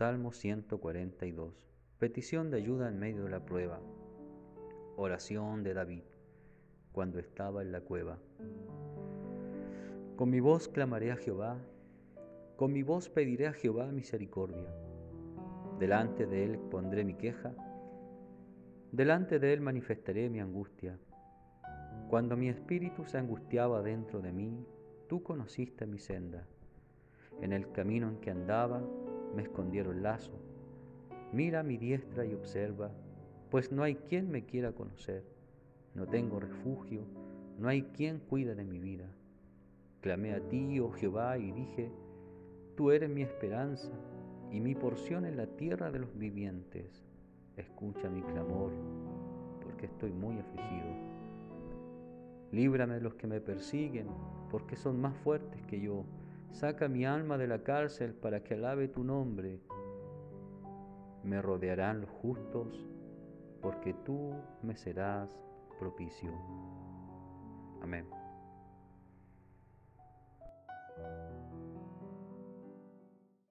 Salmo 142. Petición de ayuda en medio de la prueba. Oración de David cuando estaba en la cueva. Con mi voz clamaré a Jehová, con mi voz pediré a Jehová misericordia. Delante de él pondré mi queja, delante de él manifestaré mi angustia. Cuando mi espíritu se angustiaba dentro de mí, tú conociste mi senda. En el camino en que andaba me escondieron lazo. Mira mi diestra y observa, pues no hay quien me quiera conocer. No tengo refugio, no hay quien cuida de mi vida. Clamé a ti, oh Jehová, y dije, Tú eres mi esperanza y mi porción en la tierra de los vivientes. Escucha mi clamor, porque estoy muy afligido. Líbrame de los que me persiguen, porque son más fuertes que yo. Saca mi alma de la cárcel para que alabe tu nombre. Me rodearán los justos, porque tú me serás propicio. Amén.